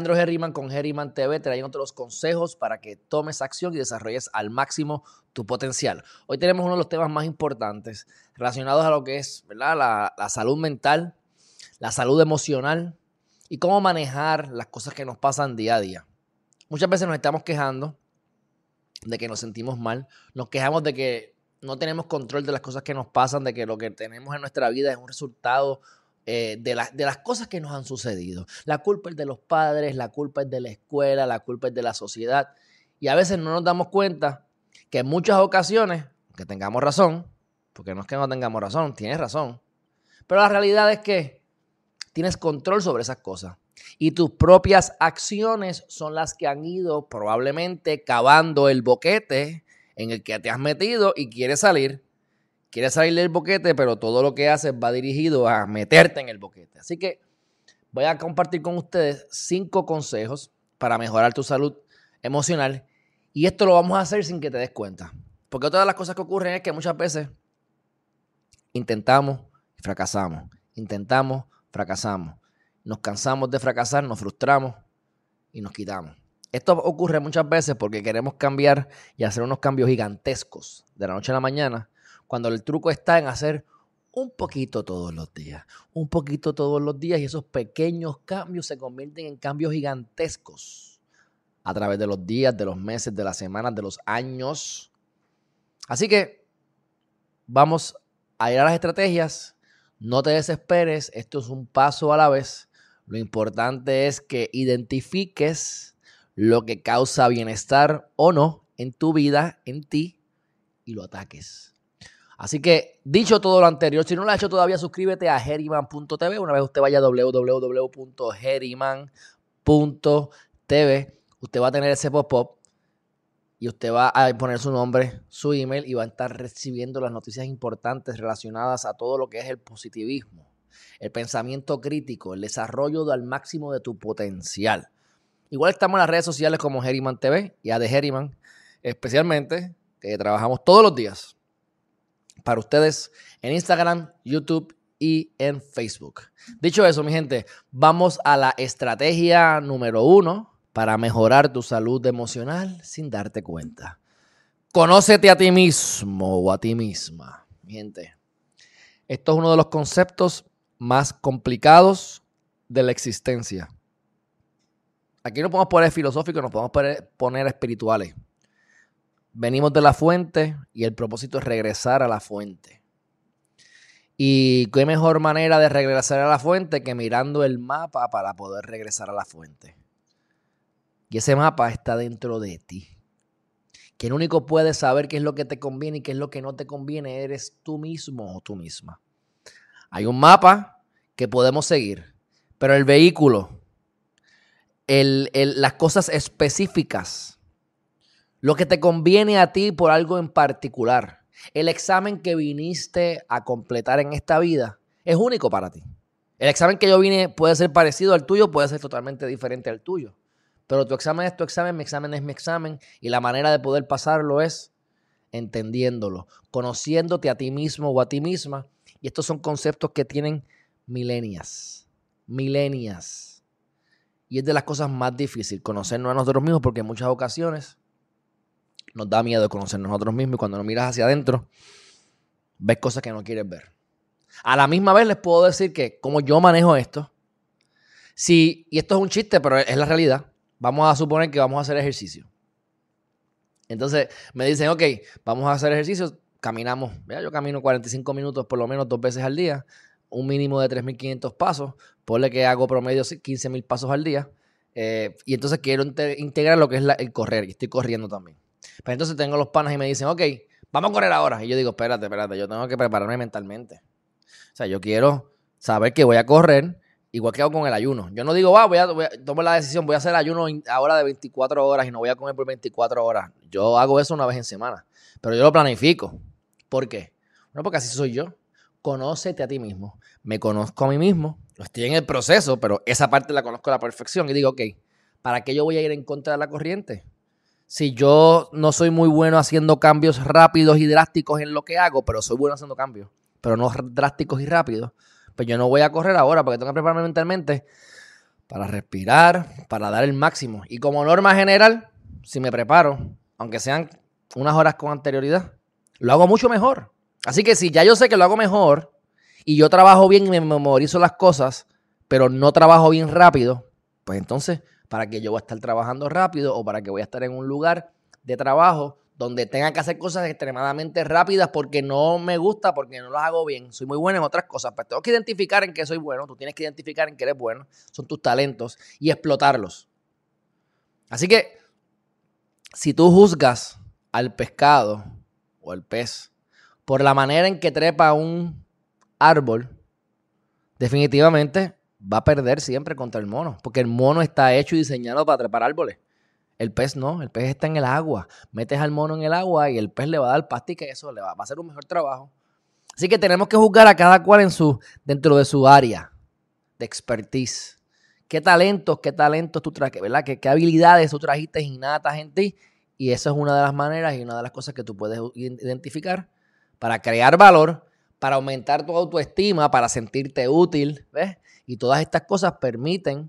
Alejandro Herriman con Herriman TV trayendo los consejos para que tomes acción y desarrolles al máximo tu potencial. Hoy tenemos uno de los temas más importantes relacionados a lo que es. La, la salud mental, la salud emocional y cómo manejar las cosas que nos pasan día a día. Muchas veces nos estamos quejando de que nos sentimos mal, nos quejamos de que no tenemos control de las cosas que nos pasan, de que lo que tenemos en nuestra vida es un resultado eh, de, de, las cosas que nos han sucedido. La culpa es de los padres, la culpa es de la escuela, la culpa es de la sociedad. Y a veces no nos damos cuenta que en muchas ocasiones, que tengamos razón, porque no es que no tengamos razón, tienes razón, pero la realidad es que tienes control sobre esas cosas. Y tus propias acciones son las que han ido probablemente cavando el boquete en el que te has metido y quieres salir. Quieres salir del boquete, pero todo lo que haces va dirigido a meterte en el boquete. Así que voy a compartir con ustedes cinco consejos para mejorar tu salud emocional. Y esto lo vamos a hacer sin que te des cuenta. Porque todas las cosas que ocurren es que muchas veces intentamos y fracasamos. Intentamos, fracasamos. Nos cansamos de fracasar, nos frustramos y nos quitamos. Esto ocurre muchas veces porque queremos cambiar y hacer unos cambios gigantescos de la noche a la mañana, cuando el truco está en hacer un poquito todos los días, un poquito todos los días y esos pequeños cambios se convierten en cambios gigantescos a través de los días, de los meses, de las semanas, de los años. Así que vamos a ir a las estrategias, no te desesperes, esto es un paso a la vez. Lo importante es que identifiques lo que causa bienestar o no en tu vida, en ti, y lo ataques. Así que, dicho todo lo anterior, si no lo has hecho todavía, suscríbete a Heriman.tv. Una vez usted vaya a www.heriman.tv, usted va a tener ese pop-up y usted va a poner su nombre, su email y va a estar recibiendo las noticias importantes relacionadas a todo lo que es el positivismo, el pensamiento crítico, el desarrollo al máximo de tu potencial. Igual estamos en las redes sociales como Heriman TV y a de Heriman, especialmente, que trabajamos todos los días para ustedes en Instagram, YouTube y en Facebook. Dicho eso, mi gente, vamos a la estrategia número uno para mejorar tu salud emocional sin darte cuenta. Conócete a ti mismo o a ti misma. Mi gente, esto es uno de los conceptos más complicados de la existencia. Aquí no podemos poner filosóficos, nos podemos poner espirituales. Venimos de la fuente y el propósito es regresar a la fuente. Y qué mejor manera de regresar a la fuente que mirando el mapa para poder regresar a la fuente. Y ese mapa está dentro de ti. Quien único puede saber qué es lo que te conviene y qué es lo que no te conviene eres tú mismo o tú misma. Hay un mapa que podemos seguir, pero el vehículo las cosas específicas, lo que te conviene a ti por algo en particular. El examen que viniste a completar en esta vida es único para ti. El examen que yo vine puede ser parecido al tuyo, puede ser totalmente diferente al tuyo. Pero tu examen es tu examen, mi examen es mi examen. Y la manera de poder pasarlo es entendiéndolo, conociéndote a ti mismo o a ti misma. Y estos son conceptos que tienen milenias. Milenias. Y es de las cosas más difíciles, conocernos a nosotros mismos, porque en muchas ocasiones nos da miedo conocernos a nosotros mismos y cuando nos miras hacia adentro, ves cosas que no quieres ver. A la misma vez les puedo decir que como yo manejo esto, si, y esto es un chiste, pero es la realidad, vamos a suponer que vamos a hacer ejercicio. Entonces me dicen, ok, vamos a hacer ejercicio, caminamos, yo camino 45 minutos por lo menos dos veces al día, un mínimo de 3.500 pasos, ponle que hago promedio 15.000 pasos al día, eh, y entonces quiero integrar lo que es el correr, y estoy corriendo también. Pero pues entonces tengo los panas y me dicen, ok, vamos a correr ahora. Y yo digo, espérate, espérate, yo tengo que prepararme mentalmente. O sea, yo quiero saber que voy a correr, igual que hago con el ayuno. Yo no digo, va, voy a, tomo la decisión, voy a hacer ayuno ahora de 24 horas y no voy a comer por 24 horas. Yo hago eso una vez en semana, pero yo lo planifico. ¿Por qué? Bueno, porque así soy yo conócete a ti mismo. Me conozco a mí mismo, estoy en el proceso, pero esa parte la conozco a la perfección y digo, ok, ¿para qué yo voy a ir en contra de la corriente? Si yo no soy muy bueno haciendo cambios rápidos y drásticos en lo que hago, pero soy bueno haciendo cambios, pero no drásticos y rápidos, pues yo no voy a correr ahora porque tengo que prepararme mentalmente para respirar, para dar el máximo. Y como norma general, si me preparo, aunque sean unas horas con anterioridad, lo hago mucho mejor. Así que si ya yo sé que lo hago mejor y yo trabajo bien y me memorizo las cosas, pero no trabajo bien rápido, pues entonces, ¿para qué yo voy a estar trabajando rápido o para qué voy a estar en un lugar de trabajo donde tenga que hacer cosas extremadamente rápidas porque no me gusta, porque no las hago bien. Soy muy bueno en otras cosas, pero tengo que identificar en qué soy bueno. Tú tienes que identificar en qué eres bueno. Son tus talentos y explotarlos. Así que, si tú juzgas al pescado o al pez por la manera en que trepa un árbol, definitivamente va a perder siempre contra el mono, porque el mono está hecho y diseñado para trepar árboles. El pez no, el pez está en el agua. Metes al mono en el agua y el pez le va a dar pasta y eso le va, a hacer un mejor trabajo. Así que tenemos que juzgar a cada cual en su, dentro de su área de expertise. ¿Qué talentos, qué talentos tú traes, verdad? ¿Qué, qué habilidades tú trajiste innatas en ti? Y esa es una de las maneras y una de las cosas que tú puedes identificar para crear valor, para aumentar tu autoestima, para sentirte útil, ¿ves? Y todas estas cosas permiten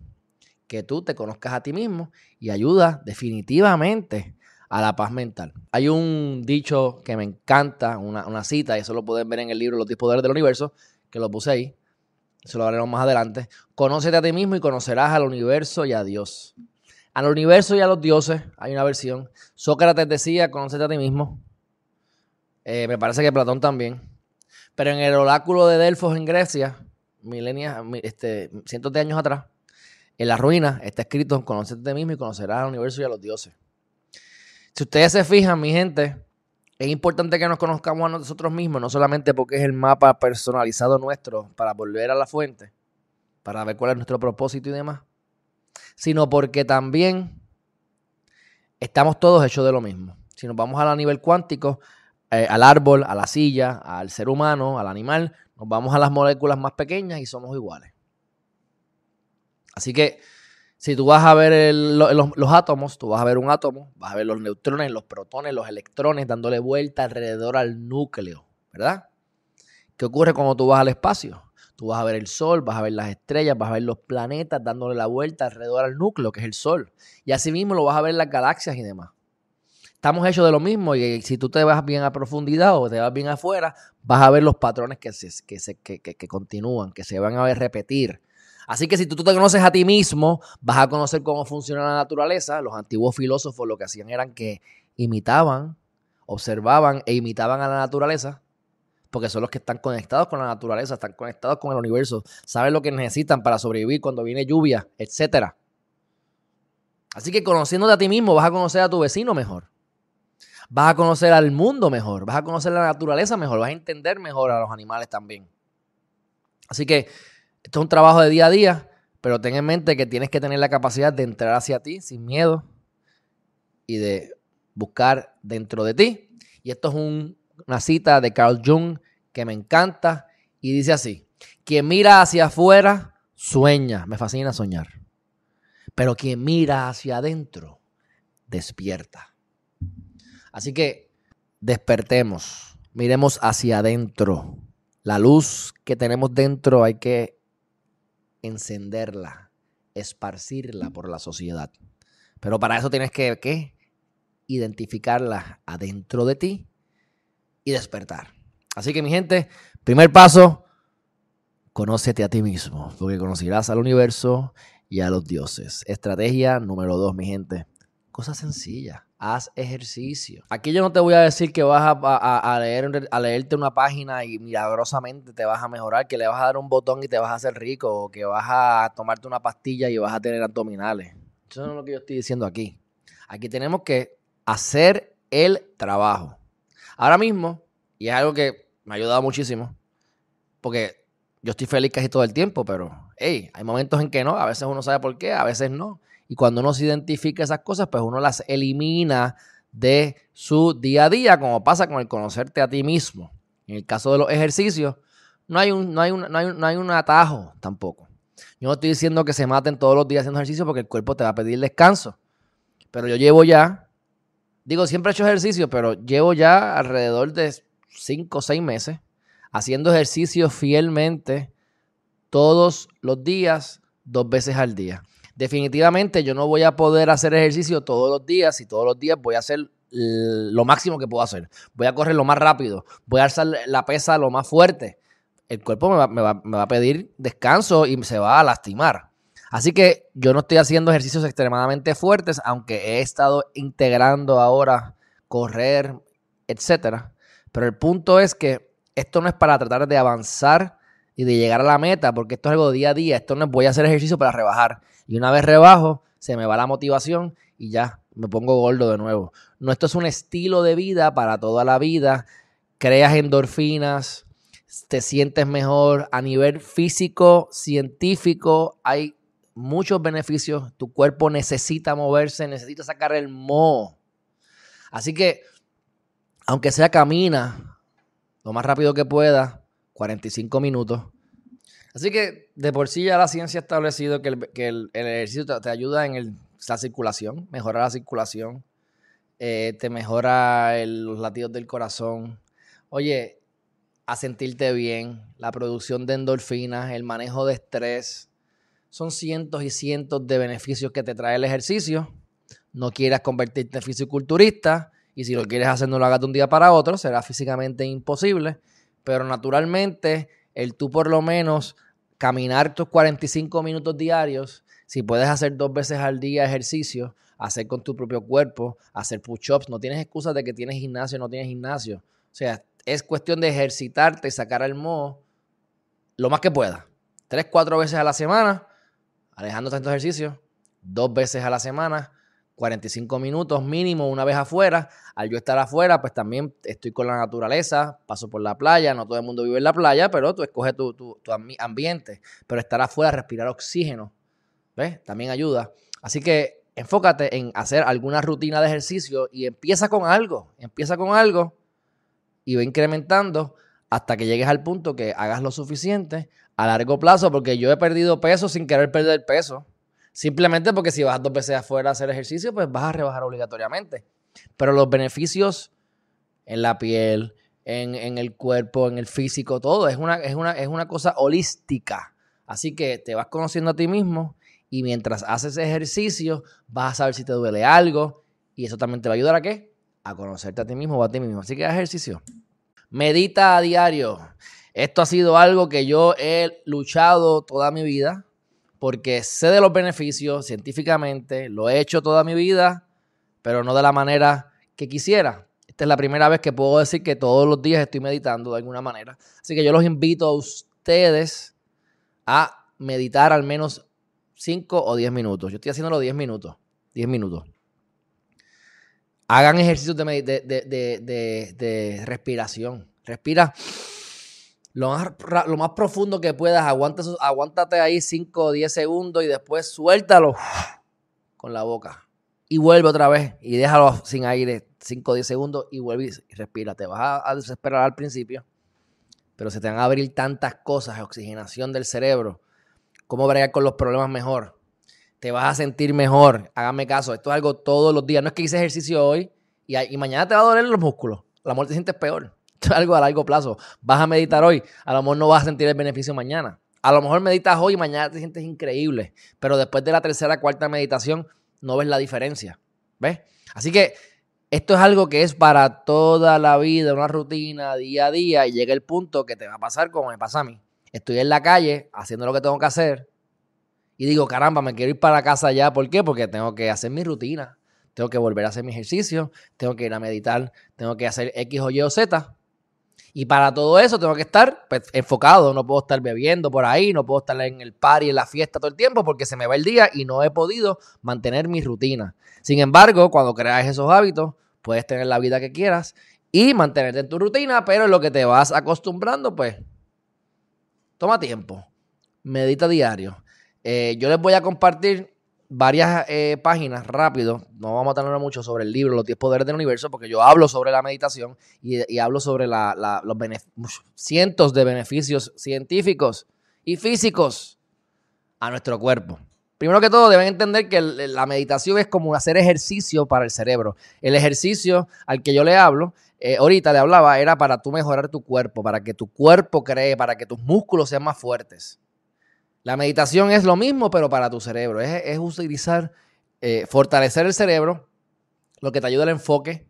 que tú te conozcas a ti mismo y ayuda definitivamente a la paz mental. Hay un dicho que me encanta, una, cita, y eso lo pueden ver en el libro Los 10 Poderes del Universo, que lo puse ahí, eso lo haremos más adelante. Conócete a ti mismo y conocerás al universo y a Dios. Al universo y a los dioses hay una versión. Sócrates decía, conócete a ti mismo. Eh, me parece que Platón también. Pero en el oráculo de Delfos en Grecia, milenias, este, cientos de años atrás, en la ruina está escrito, conocerte a ti mismo y conocerás al universo y a los dioses. Si ustedes se fijan, mi gente, es importante que nos conozcamos a nosotros mismos, no solamente porque es el mapa personalizado nuestro para volver a la fuente, para ver cuál es nuestro propósito y demás, sino porque también estamos todos hechos de lo mismo. Si nos vamos a nivel cuántico, eh, al árbol, a la silla, al ser humano, al animal, nos vamos a las moléculas más pequeñas y somos iguales. Así que si tú vas a ver los, átomos, tú vas a ver un átomo, vas a ver los neutrones, los protones, los electrones dándole vuelta alrededor al núcleo, ¿verdad? ¿Qué ocurre cuando tú vas al espacio? Tú vas a ver el sol, vas a ver las estrellas, vas a ver los planetas dándole la vuelta alrededor al núcleo, que es el sol. Y así mismo lo vas a ver en las galaxias y demás. Estamos hechos de lo mismo y si tú te vas bien a profundidad o te vas bien afuera, vas a ver los patrones que, se, que, se, que, que continúan, que se van a ver repetir Así que si tú te conoces a ti mismo, vas a conocer cómo funciona la naturaleza. Los antiguos filósofos lo que hacían eran que imitaban, observaban e imitaban a la naturaleza, porque son los que están conectados con la naturaleza, están conectados con el universo, saben lo que necesitan para sobrevivir cuando viene lluvia, etc. Así que conociéndote a ti mismo, vas a conocer a tu vecino mejor. Vas a conocer al mundo mejor, vas a conocer la naturaleza mejor, vas a entender mejor a los animales también. Así que esto es un trabajo de día a día, pero ten en mente que tienes que tener la capacidad de entrar hacia ti sin miedo y de buscar dentro de ti. Y esto es una cita de Carl Jung que me encanta y dice así, quien mira hacia afuera sueña, me fascina soñar, pero quien mira hacia adentro despierta. Así que despertemos, miremos hacia adentro. La luz que tenemos dentro hay que encenderla, esparcirla por la sociedad. Pero para eso tienes que. Identificarla adentro de ti y despertar. Así que mi gente, primer paso, conócete a ti mismo, porque conocerás al universo y a los dioses. Estrategia número dos, mi gente. Cosa sencilla haz ejercicio. Aquí yo no te voy a decir que vas a, leer, a leerte una página y milagrosamente te vas a mejorar, que le vas a dar un botón y te vas a hacer rico, o que vas a tomarte una pastilla y vas a tener abdominales. Eso no es lo que yo estoy diciendo aquí. Aquí tenemos que hacer el trabajo. Ahora mismo, y es algo que me ha ayudado muchísimo, porque yo estoy feliz casi todo el tiempo, pero hey, hay momentos en que no, a veces uno sabe por qué, a veces no. Y cuando uno se identifica esas cosas, pues uno las elimina de su día a día, como pasa con el conocerte a ti mismo. En el caso de los ejercicios, no hay un, no hay un, no hay no hay un atajo tampoco. Yo no estoy diciendo que se maten todos los días haciendo ejercicio porque el cuerpo te va a pedir descanso. Pero yo llevo ya, digo, siempre he hecho ejercicio, pero llevo ya alrededor de 5 o 6 meses haciendo ejercicio fielmente todos los días dos veces al día. Definitivamente yo no voy a poder hacer ejercicio todos los días y todos los días voy a hacer lo máximo que puedo hacer. Voy a correr lo más rápido, voy a alzar la pesa lo más fuerte. El cuerpo me va, me va a pedir descanso y se va a lastimar. Así que yo no estoy haciendo ejercicios extremadamente fuertes, aunque he estado integrando ahora correr, etcétera. Pero el punto es que esto no es para tratar de avanzar y de llegar a la meta, porque esto es algo día a día. Esto no es voy a hacer ejercicio para rebajar. Y una vez rebajo, se me va la motivación y ya me pongo gordo de nuevo. No, esto es un estilo de vida para toda la vida. Creas endorfinas, te sientes mejor a nivel físico, científico. Hay muchos beneficios. Tu cuerpo necesita moverse, necesita sacar el moho. Así que, aunque sea camina lo más rápido que pueda, 45 minutos. Así que de por sí ya la ciencia ha establecido que el, ejercicio te, ayuda en la circulación, mejora la circulación, eh, te mejora los latidos del corazón. Oye, a sentirte bien, la producción de endorfinas, el manejo de estrés, son cientos y cientos de beneficios que te trae el ejercicio. No quieras convertirte en fisiculturista y si lo quieres hacer no lo hagas de un día para otro, será físicamente imposible. Pero naturalmente, el tú por lo menos caminar tus 45 minutos diarios, si puedes hacer dos veces al día ejercicio, hacer con tu propio cuerpo, hacer push-ups, no tienes excusas de que tienes gimnasio o no tienes gimnasio. O sea, es cuestión de ejercitarte y sacar el moho lo más que puedas. Tres, cuatro veces a la semana alejando tanto ejercicio, dos veces a la semana, 45 minutos mínimo una vez afuera. Al yo estar afuera, pues también estoy con la naturaleza, paso por la playa, no todo el mundo vive en la playa, pero tú escoges tu, tu, ambiente. Pero estar afuera, respirar oxígeno, ¿ves? También ayuda. Así que enfócate en hacer alguna rutina de ejercicio y empieza con algo, empieza con algo y va incrementando hasta que llegues al punto que hagas lo suficiente a largo plazo, porque yo he perdido peso sin querer perder peso. Simplemente porque si vas dos veces afuera a hacer ejercicio, pues vas a rebajar obligatoriamente. Pero los beneficios en la piel, en, el cuerpo, en el físico, todo, es una, es, una, es una cosa holística. Así que te vas conociendo a ti mismo y mientras haces ejercicio vas a saber si te duele algo y eso también te va a ayudar a qué? A conocerte a ti mismo o a ti mismo. Así que ejercicio. Medita a diario. Esto ha sido algo que yo he luchado toda mi vida porque sé de los beneficios científicamente, lo he hecho toda mi vida, pero no de la manera que quisiera. Esta es la primera vez que puedo decir que todos los días estoy meditando de alguna manera. Así que yo los invito a ustedes a meditar al menos 5 o 10 minutos. Yo estoy haciéndolo 10 minutos. 10 minutos. Hagan ejercicios de, de respiración. Respira lo más, lo más profundo que puedas, aguántate, ahí 5 o 10 segundos y después suéltalo con la boca. Y vuelve otra vez y déjalo sin aire 5 o 10 segundos y vuelve y respira. Te vas a, desesperar al principio, pero se te van a abrir tantas cosas, oxigenación del cerebro, cómo bregar con los problemas mejor. Te vas a sentir mejor. Hágame caso, esto es algo todos los días. No es que hice ejercicio hoy y, y mañana te va a doler los músculos. La muerte te sientes peor. algo a largo plazo. Vas a meditar hoy, a lo mejor no vas a sentir el beneficio mañana. A lo mejor meditas hoy y mañana te sientes increíble, pero después de la tercera, cuarta meditación no ves la diferencia. ¿Ves? Así que esto es algo que es para toda la vida, una rutina día a día y llega el punto que te va a pasar como me pasa a mí. Estoy en la calle haciendo lo que tengo que hacer y digo, caramba, me quiero ir para casa ya. ¿Por qué? Porque tengo que hacer mi rutina, tengo que volver a hacer mi ejercicio, tengo que ir a meditar, tengo que hacer X o Y o Z y para todo eso tengo que estar pues, enfocado, no puedo estar bebiendo por ahí, no puedo estar en el party, en la fiesta todo el tiempo porque se me va el día y no he podido mantener mi rutina. Sin embargo, cuando creas esos hábitos, puedes tener la vida que quieras y mantenerte en tu rutina, pero en lo que te vas acostumbrando, pues toma tiempo, medita diario. Eh, yo les voy a compartir varias eh, páginas rápido. No vamos a tener mucho sobre el libro Los 10 Poderes del Universo, porque yo hablo sobre la meditación y, hablo sobre los cientos de beneficios científicos y físicos a nuestro cuerpo. Primero que todo, deben entender que la meditación es como hacer ejercicio para el cerebro. El ejercicio al que yo le hablo, eh, ahorita le hablaba, era para tú mejorar tu cuerpo, para que tu cuerpo cree, para que tus músculos sean más fuertes. La meditación es lo mismo, pero para tu cerebro. Es, utilizar, eh, fortalecer el cerebro, lo que te ayuda al enfoque.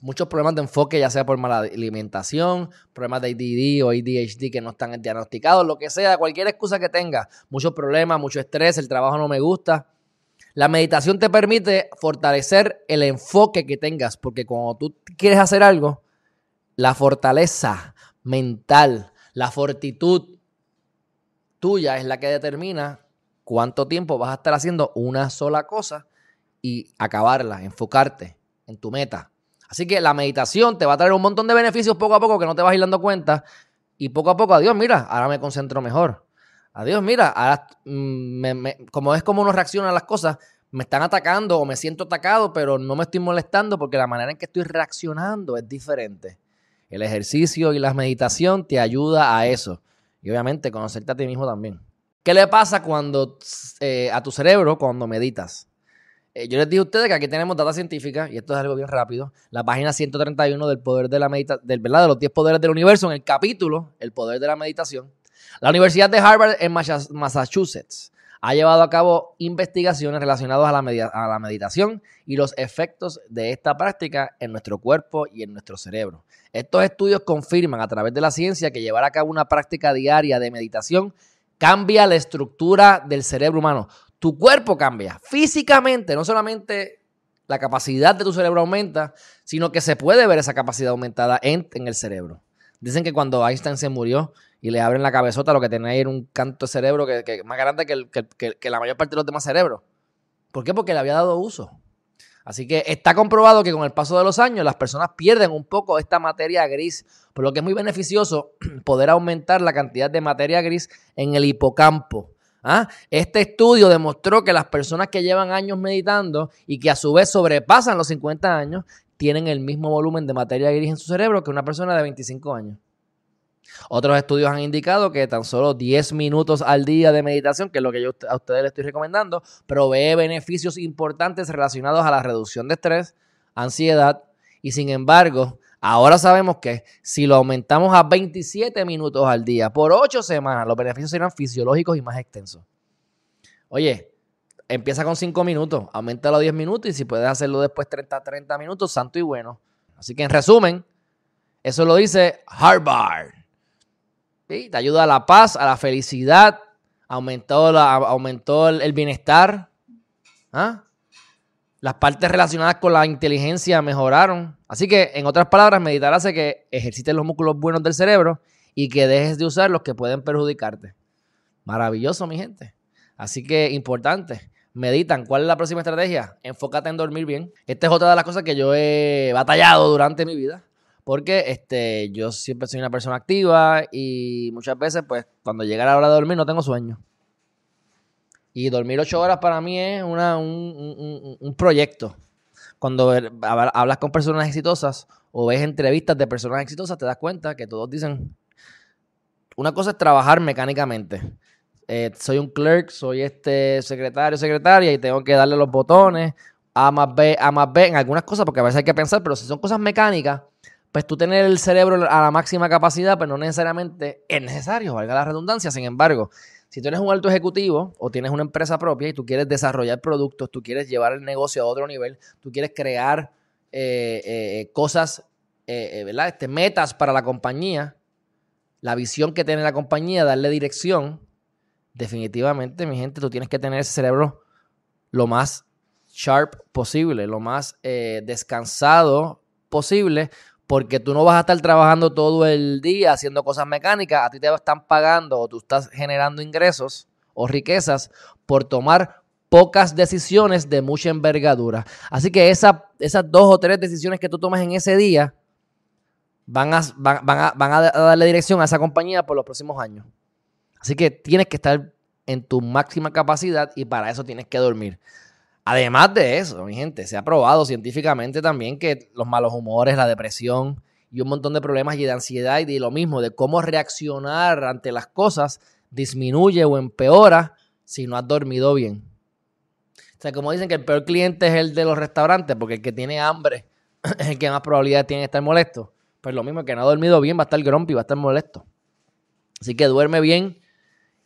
Muchos problemas de enfoque, ya sea por mala alimentación, problemas de ADD o ADHD que no están diagnosticados, lo que sea, cualquier excusa que tenga. Muchos problemas, mucho estrés, el trabajo no me gusta. La meditación te permite fortalecer el enfoque que tengas, porque cuando tú quieres hacer algo, la fortaleza mental, la fortitud tuya es la que determina cuánto tiempo vas a estar haciendo una sola cosa y acabarla, enfocarte en tu meta. Así que la meditación te va a traer un montón de beneficios poco a poco que no te vas a ir dando cuenta. Y poco a poco, adiós, mira, ahora me concentro mejor. Adiós, mira, ahora mm, como es como uno reacciona a las cosas, me están atacando o me siento atacado, pero no me estoy molestando porque la manera en que estoy reaccionando es diferente. El ejercicio y la meditación te ayuda a eso. Y obviamente conocerte a ti mismo también. ¿Qué le pasa cuando eh, a tu cerebro cuando meditas? Eh, yo les dije a ustedes que aquí tenemos data científica, y esto es algo bien rápido. La página 131 del poder de la meditación, ¿verdad? de los 10 poderes del universo, en el capítulo El poder de la meditación. La Universidad de Harvard en Massachusetts ha llevado a cabo investigaciones relacionadas a la, a la meditación y los efectos de esta práctica en nuestro cuerpo y en nuestro cerebro. Estos estudios confirman a través de la ciencia que llevar a cabo una práctica diaria de meditación cambia la estructura del cerebro humano. Tu cuerpo cambia físicamente, no solamente la capacidad de tu cerebro aumenta, sino que se puede ver esa capacidad aumentada en, en el cerebro. Dicen que cuando Einstein se murió y le abren la cabezota, lo que tenía ahí era un canto de cerebro que, que más grande que, la mayor parte de los demás cerebros. ¿Por qué? Porque le había dado uso. Así que está comprobado que con el paso de los años las personas pierden un poco esta materia gris, por lo que es muy beneficioso poder aumentar la cantidad de materia gris en el hipocampo. ¿Ah? Este estudio demostró que las personas que llevan años meditando y que a su vez sobrepasan los 50 años tienen el mismo volumen de materia gris en su cerebro que una persona de 25 años. Otros estudios han indicado que tan solo 10 minutos al día de meditación, que es lo que yo a ustedes les estoy recomendando, provee beneficios importantes relacionados a la reducción de estrés, ansiedad y sin embargo, ahora sabemos que si lo aumentamos a 27 minutos al día por 8 semanas, los beneficios serán fisiológicos y más extensos. Oye, empieza con 5 minutos, aumenta a 10 minutos y si puedes hacerlo después 30, 30 minutos, santo y bueno. Así que en resumen, eso lo dice Harvard. Te ayuda a la paz, a la felicidad, aumentó, la, aumentó el, bienestar. ¿Ah? Las partes relacionadas con la inteligencia mejoraron. Así que, en otras palabras, meditar hace que ejercites los músculos buenos del cerebro y que dejes de usar los que pueden perjudicarte. Maravilloso, mi gente. Así que, importante meditan. ¿Cuál es la próxima estrategia? Enfócate en dormir bien. Esta es otra de las cosas que yo he batallado durante mi vida. Porque este, yo siempre soy una persona activa y muchas veces, pues, cuando llega la hora de dormir no tengo sueño. Y dormir ocho horas para mí es una, un, un proyecto. Cuando hablas con personas exitosas o ves entrevistas de personas exitosas, te das cuenta que todos dicen, una cosa es trabajar mecánicamente eh, soy un clerk, soy este secretario, secretaria y tengo que darle los botones A más B, A más B en algunas cosas porque a veces hay que pensar, pero si son cosas mecánicas, pues tú tener el cerebro a la máxima capacidad, pues no necesariamente es necesario, valga la redundancia. Sin embargo, si tú eres un alto ejecutivo o tienes una empresa propia y tú quieres desarrollar productos, tú quieres llevar el negocio a otro nivel, tú quieres crear eh, eh, cosas, ¿verdad? Este, metas para la compañía, la visión que tiene la compañía, darle dirección, definitivamente, mi gente, tú tienes que tener ese cerebro lo más sharp posible, lo más eh, descansado posible, porque tú no vas a estar trabajando todo el día haciendo cosas mecánicas, a ti te están pagando o tú estás generando ingresos o riquezas por tomar pocas decisiones de mucha envergadura. Así que esas dos o tres decisiones que tú tomas en ese día van a, van a darle dirección a esa compañía por los próximos años. Así que tienes que estar en tu máxima capacidad y para eso tienes que dormir. Además de eso, mi gente, se ha probado científicamente también que los malos humores, la depresión y un montón de problemas y de ansiedad y de lo mismo, de cómo reaccionar ante las cosas, disminuye o empeora si no has dormido bien. O sea, como dicen que el peor cliente es el de los restaurantes, porque el que tiene hambre es el que más probabilidad tiene de estar molesto. Pues lo mismo, que no ha dormido bien va a estar grumpy, va a estar molesto. Así que duerme bien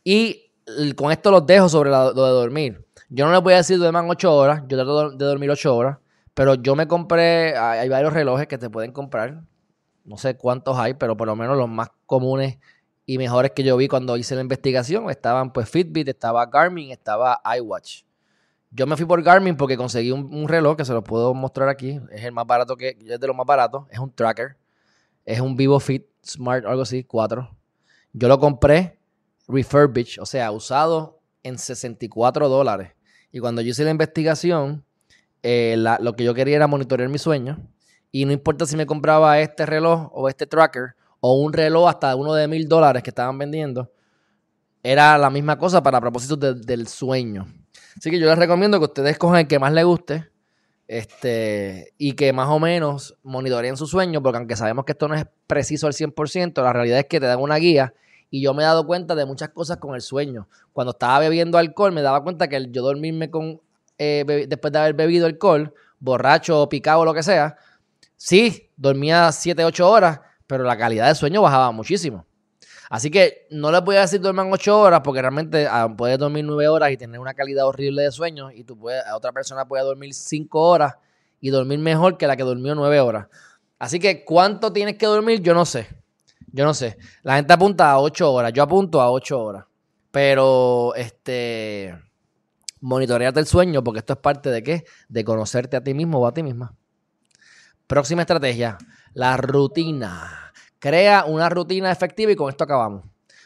y con esto los dejo sobre lo de dormir. Yo no les voy a decir duerman 8 horas, yo trato de dormir 8 horas, pero yo me compré, hay varios relojes que te pueden comprar, no sé cuántos hay, pero por lo menos los más comunes y mejores que yo vi cuando hice la investigación estaban pues Fitbit, estaba Garmin, estaba iWatch. Yo me fui por Garmin porque conseguí un, reloj que se lo puedo mostrar aquí, es el más barato que, es de los más baratos, es un tracker, es un Vivo Fit Smart, algo así, 4. Yo lo compré refurbished, o sea, usado en 64 dólares. Y cuando yo hice la investigación, eh, lo que yo quería era monitorear mi sueño. Y no importa si me compraba este reloj o este tracker o un reloj hasta uno de mil dólares que estaban vendiendo, era la misma cosa para propósitos del sueño. Así que yo les recomiendo que ustedes cojan el que más les guste este, y que más o menos monitoreen su sueño, porque aunque sabemos que esto no es preciso al 100%, la realidad es que te dan una guía y yo me he dado cuenta de muchas cosas con el sueño. Cuando estaba bebiendo alcohol, me daba cuenta que yo dormirme con, eh, después de haber bebido alcohol, borracho o picado o lo que sea, sí, dormía 7, 8 horas, pero la calidad de sueño bajaba muchísimo. Así que no les voy a decir duerman 8 horas porque realmente ah, puedes dormir 9 horas y tener una calidad horrible de sueño y tú puedes, otra persona puede dormir 5 horas y dormir mejor que la que durmió 9 horas. Así que cuánto tienes que dormir, yo no sé. Yo no sé. La gente apunta a 8 horas. Yo apunto a 8 horas. Pero, este. Monitorearte el sueño, porque esto es parte de qué? De conocerte a ti mismo o a ti misma. Próxima estrategia: la rutina. Crea una rutina efectiva y con esto acabamos.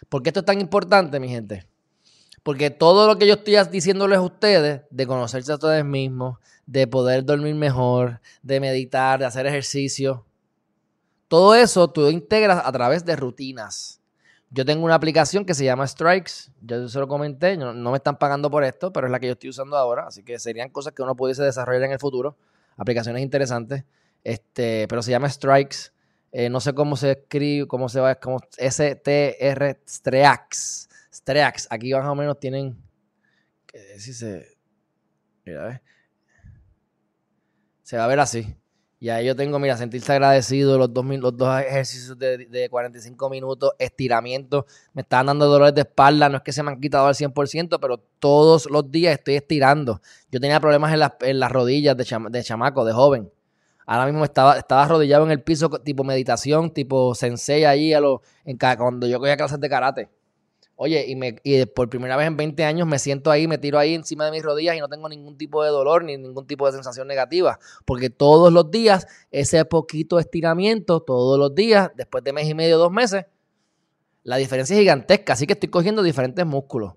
¿Por qué esto es tan importante, mi gente? Porque todo lo que yo estoy diciéndoles a ustedes, de conocerse a ustedes mismos, de poder dormir mejor, de meditar, de hacer ejercicio, todo eso tú integras a través de rutinas. Yo tengo una aplicación que se llama Strikes. Yo se lo comenté, no, me están pagando por esto, pero es la que yo estoy usando ahora. Así que serían cosas que uno pudiese desarrollar en el futuro. Aplicaciones interesantes. Este, pero se llama Strikes. Eh, no sé cómo se escribe, cómo se va, como S-T-R Streax. Streax. Aquí más o menos tienen. Si se. Mira, Se va a ver así. Y ahí yo tengo, mira, sentirse agradecido, los dos, los dos ejercicios de, 45 minutos, estiramiento. Me estaban dando dolores de espalda, no es que se me han quitado al 100%, pero todos los días estoy estirando. Yo tenía problemas en las, en las rodillas de, de, chamaco, de joven. Ahora mismo estaba, estaba arrodillado en el piso, tipo meditación, tipo sensei ahí, a lo, cuando yo cogía clases de karate. Oye, y, me, y por primera vez en 20 años me siento ahí, me tiro ahí encima de mis rodillas y no tengo ningún tipo de dolor ni ningún tipo de sensación negativa. Porque todos los días, ese poquito estiramiento, todos los días, después de mes y medio, dos meses, la diferencia es gigantesca. Así que estoy cogiendo diferentes músculos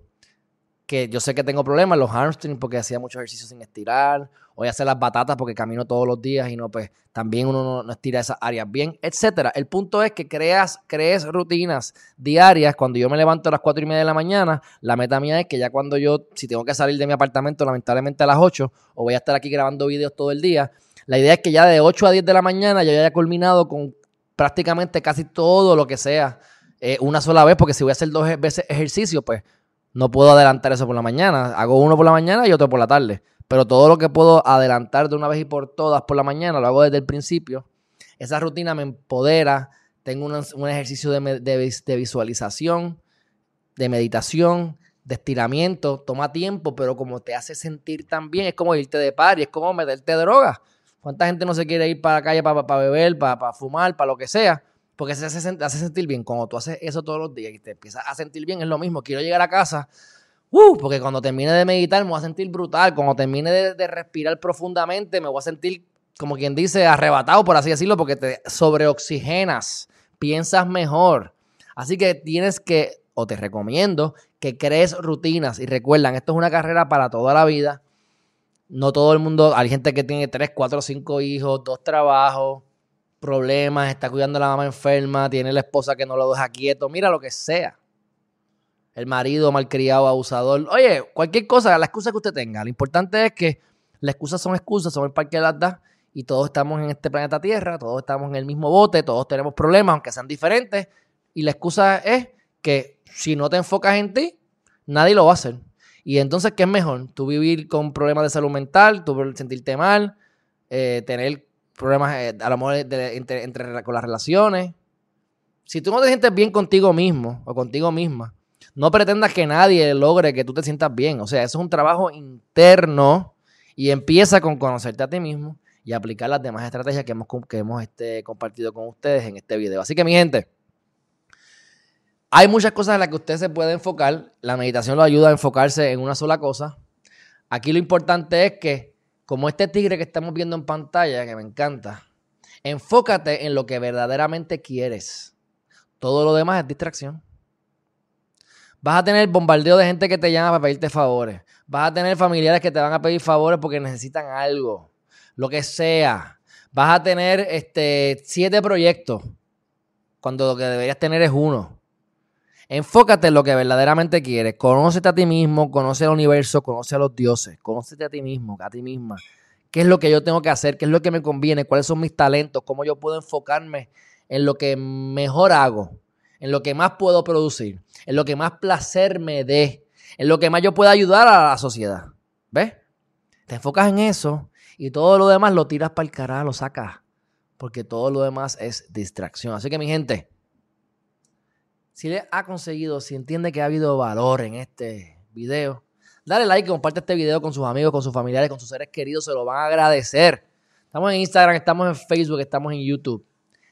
que yo sé que tengo problemas, los hamstrings porque hacía mucho ejercicio sin estirar, voy a hacer las batatas porque camino todos los días y no, pues también uno no, estira esas áreas bien, etcétera. El punto es que creas, crees rutinas diarias. Cuando yo me levanto a las 4 y media de la mañana, la meta mía es que ya cuando yo, si tengo que salir de mi apartamento, lamentablemente a las 8, o voy a estar aquí grabando videos todo el día, la idea es que ya de 8 a 10 de la mañana yo haya culminado con prácticamente casi todo lo que sea eh, una sola vez, porque si voy a hacer dos veces ejercicio, pues no puedo adelantar eso por la mañana. Hago uno por la mañana y otro por la tarde. Pero todo lo que puedo adelantar de una vez y por todas por la mañana, lo hago desde el principio. Esa rutina me empodera. Tengo un, ejercicio de, visualización, de meditación, de estiramiento. Toma tiempo, pero como te hace sentir tan bien, es como irte de par y es como meterte droga. ¿Cuánta gente no se quiere ir para la calle para, para beber, para, para fumar, para lo que sea? Porque se hace, sentir bien. Cuando tú haces eso todos los días y te empiezas a sentir bien, es lo mismo. Quiero llegar a casa, uh, porque cuando termine de meditar me voy a sentir brutal. Cuando termine de, respirar profundamente, me voy a sentir, como quien dice, arrebatado, por así decirlo, porque te sobreoxigenas, piensas mejor. Así que tienes que, o te recomiendo, que crees rutinas. Y recuerdan, esto es una carrera para toda la vida. No todo el mundo, hay gente que tiene 3, 4, 5 hijos, dos trabajos problemas, está cuidando a la mamá enferma, tiene la esposa que no lo deja quieto, mira lo que sea. El marido malcriado, abusador. Oye, cualquier cosa, la excusa que usted tenga. Lo importante es que las excusas son excusas, son el parque de las da y todos estamos en este planeta Tierra, todos estamos en el mismo bote, todos tenemos problemas, aunque sean diferentes. Y la excusa es que si no te enfocas en ti, nadie lo va a hacer. Y entonces, ¿qué es mejor? Tú vivir con problemas de salud mental, tú sentirte mal, eh, tener problemas eh, a lo mejor entre, con las relaciones. Si tú no te sientes bien contigo mismo o contigo misma, No pretendas que nadie logre que tú te sientas bien. O sea, eso es un trabajo interno y empieza con conocerte a ti mismo y aplicar las demás estrategias que hemos, que hemos este, compartido con ustedes en este video. Así que mi gente, hay muchas cosas en las que usted se puede enfocar. La meditación lo ayuda a enfocarse en una sola cosa. Aquí lo importante es que, como este tigre que estamos viendo en pantalla, que me encanta, enfócate en lo que verdaderamente quieres. Todo lo demás es distracción. Vas a tener bombardeo de gente que te llama para pedirte favores. Vas a tener familiares que te van a pedir favores porque necesitan algo lo que sea. Vas a tener este, siete proyectos cuando lo que deberías tener es uno. Enfócate en lo que verdaderamente quieres. Conócete a ti mismo, conoce al universo, conoce a los dioses. Conócete a ti mismo, a ti misma. ¿Qué es lo que yo tengo que hacer? ¿Qué es lo que me conviene? ¿Cuáles son mis talentos? ¿Cómo yo puedo enfocarme en lo que mejor hago? En lo que más puedo producir. En lo que más placer me dé. En lo que más yo pueda ayudar a la sociedad. ¿Ves? Te enfocas en eso y todo lo demás lo tiras para el carajo, lo sacas. Porque todo lo demás es distracción. Así que mi gente, si le ha conseguido, si entiende que ha habido valor en este video, dale like, comparte este video con sus amigos, con sus familiares, con sus seres queridos, se lo van a agradecer. Estamos en Instagram, estamos en Facebook, estamos en YouTube.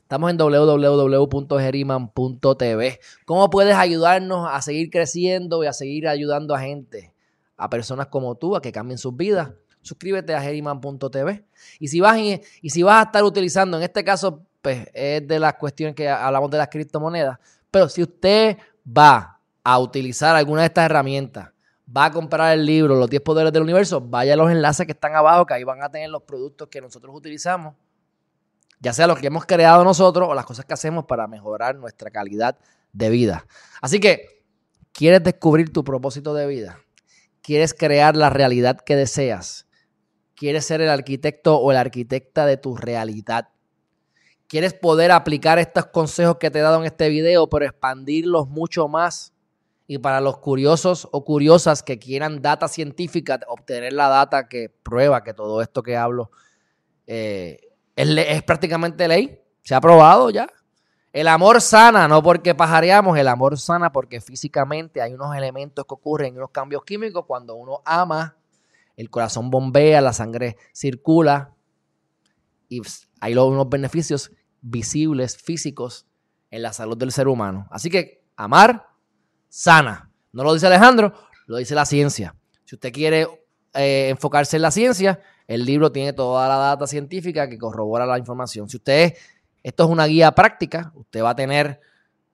Estamos en www.geriman.tv. ¿Cómo puedes ayudarnos a seguir creciendo y a seguir ayudando a gente, a personas como tú, a que cambien sus vidas? suscríbete a geriman.tv. Y si vas y, si vas a estar utilizando, en este caso, pues es de las cuestiones que hablamos de las criptomonedas, pero si usted va a utilizar alguna de estas herramientas, va a comprar el libro Los 10 Poderes del Universo, vaya a los enlaces que están abajo, que ahí van a tener los productos que nosotros utilizamos, ya sea los que hemos creado nosotros o las cosas que hacemos para mejorar nuestra calidad de vida. Así que, ¿quieres descubrir tu propósito de vida? ¿Quieres crear la realidad que deseas? Quieres ser el arquitecto o la arquitecta de tu realidad. Quieres poder aplicar estos consejos que te he dado en este video, pero expandirlos mucho más. Y para los curiosos o curiosas que quieran data científica, obtener la data que prueba que todo esto que hablo eh, es, prácticamente ley. Se ha probado ya. El amor sana, no porque pajareamos, el amor sana porque físicamente hay unos elementos que ocurren, unos cambios químicos cuando uno ama el corazón bombea, la sangre circula y hay unos beneficios visibles, físicos en la salud del ser humano. Así que amar sana. No lo dice Alejandro, lo dice la ciencia. Si usted quiere eh, enfocarse en la ciencia, el libro tiene toda la data científica que corrobora la información. Si usted, esto es una guía práctica, usted va a tener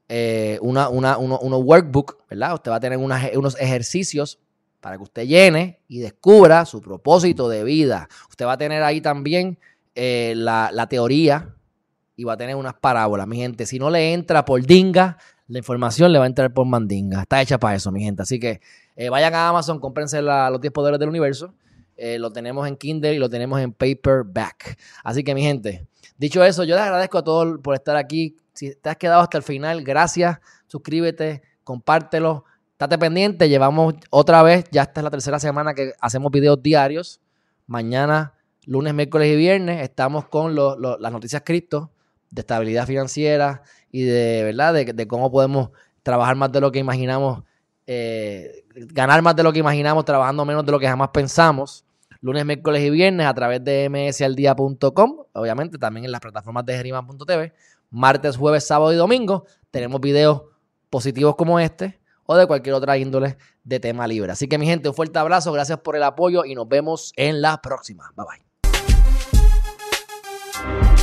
eh, una, una, workbook, ¿verdad? Usted va a tener unos ejercicios para que usted llene y descubra su propósito de vida. Usted va a tener ahí también eh, la, teoría y va a tener unas parábolas, mi gente. Si no le entra por dinga, la información le va a entrar por mandinga. Está hecha para eso, mi gente. Así que eh, vayan a Amazon, cómprense los 10 poderes del universo. Eh, lo tenemos en Kindle y lo tenemos en paperback. Así que, mi gente, dicho eso, yo les agradezco a todos por estar aquí. Si te has quedado hasta el final, gracias. Suscríbete, compártelo. Estate pendiente, llevamos otra vez, ya esta es la tercera semana que hacemos videos diarios. Mañana, lunes, miércoles y viernes, estamos con las noticias cripto de estabilidad financiera y de, ¿verdad? De, cómo podemos trabajar más de lo que imaginamos, eh, ganar más de lo que imaginamos, trabajando menos de lo que jamás pensamos. Lunes, miércoles y viernes a través de msaldia.com, obviamente también en las plataformas de geriman.tv. Martes, jueves, sábado y domingo tenemos videos positivos como este o de cualquier otra índole de tema libre. Así que mi gente, un fuerte abrazo, gracias por el apoyo y nos vemos en la próxima. Bye bye.